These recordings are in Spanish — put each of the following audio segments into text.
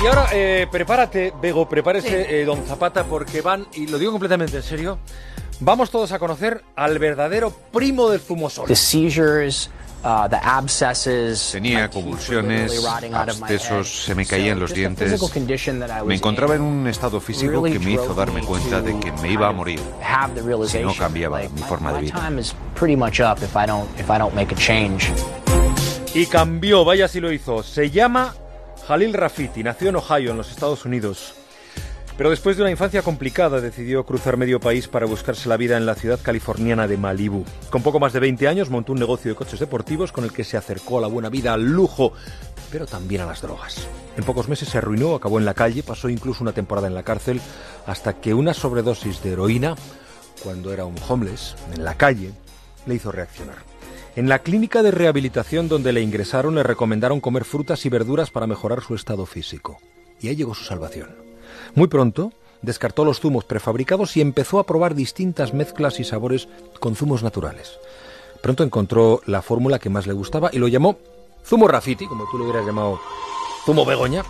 Y ahora, eh, prepárate, Bego, prepárese, eh, don Zapata, porque van, y lo digo completamente en serio, vamos todos a conocer al verdadero primo del zumosol. The seizures, uh, the abscesses, Tenía convulsiones, abscesos, se me caían los dientes. Me encontraba en un estado físico que me hizo darme me cuenta de que me iba a morir. have the si realization, no cambiaba mi forma de vida. Y cambió, vaya si lo hizo. Se llama Jalil Rafiti, nació en Ohio, en los Estados Unidos. Pero después de una infancia complicada decidió cruzar medio país para buscarse la vida en la ciudad californiana de Malibu. Con poco más de 20 años montó un negocio de coches deportivos con el que se acercó a la buena vida, al lujo, pero también a las drogas. En pocos meses se arruinó, acabó en la calle, pasó incluso una temporada en la cárcel, hasta que una sobredosis de heroína, cuando era un homeless, en la calle, le hizo reaccionar. En la clínica de rehabilitación donde le ingresaron le recomendaron comer frutas y verduras para mejorar su estado físico. Y ahí llegó su salvación. Muy pronto descartó los zumos prefabricados y empezó a probar distintas mezclas y sabores con zumos naturales. Pronto encontró la fórmula que más le gustaba y lo llamó zumo Rafiti, como tú lo hubieras llamado zumo Begoña.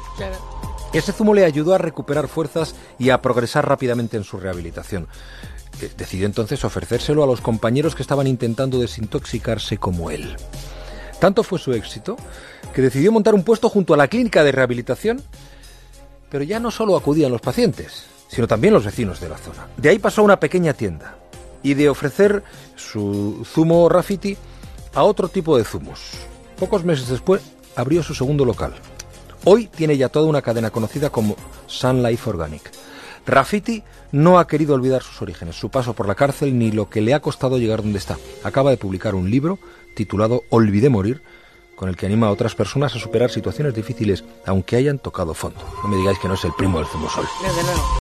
Ese zumo le ayudó a recuperar fuerzas y a progresar rápidamente en su rehabilitación. Eh, Decidió entonces ofrecérselo a los compañeros que estaban intentando desintoxicarse como él. Tanto fue su éxito que decidió montar un puesto junto a la clínica de rehabilitación, pero ya no solo acudían los pacientes, sino también los vecinos de la zona. De ahí pasó a una pequeña tienda y de ofrecer su zumo Rafiti a otro tipo de zumos. Pocos meses después abrió su segundo local. Hoy tiene ya toda una cadena conocida como Sun Life Organic. Rafiti no ha querido olvidar sus orígenes, su paso por la cárcel ni lo que le ha costado llegar donde está. Acaba de publicar un libro titulado Olvidé morir, con el que anima a otras personas a superar situaciones difíciles, aunque hayan tocado fondo. No me digáis que no es el primo del zumosol.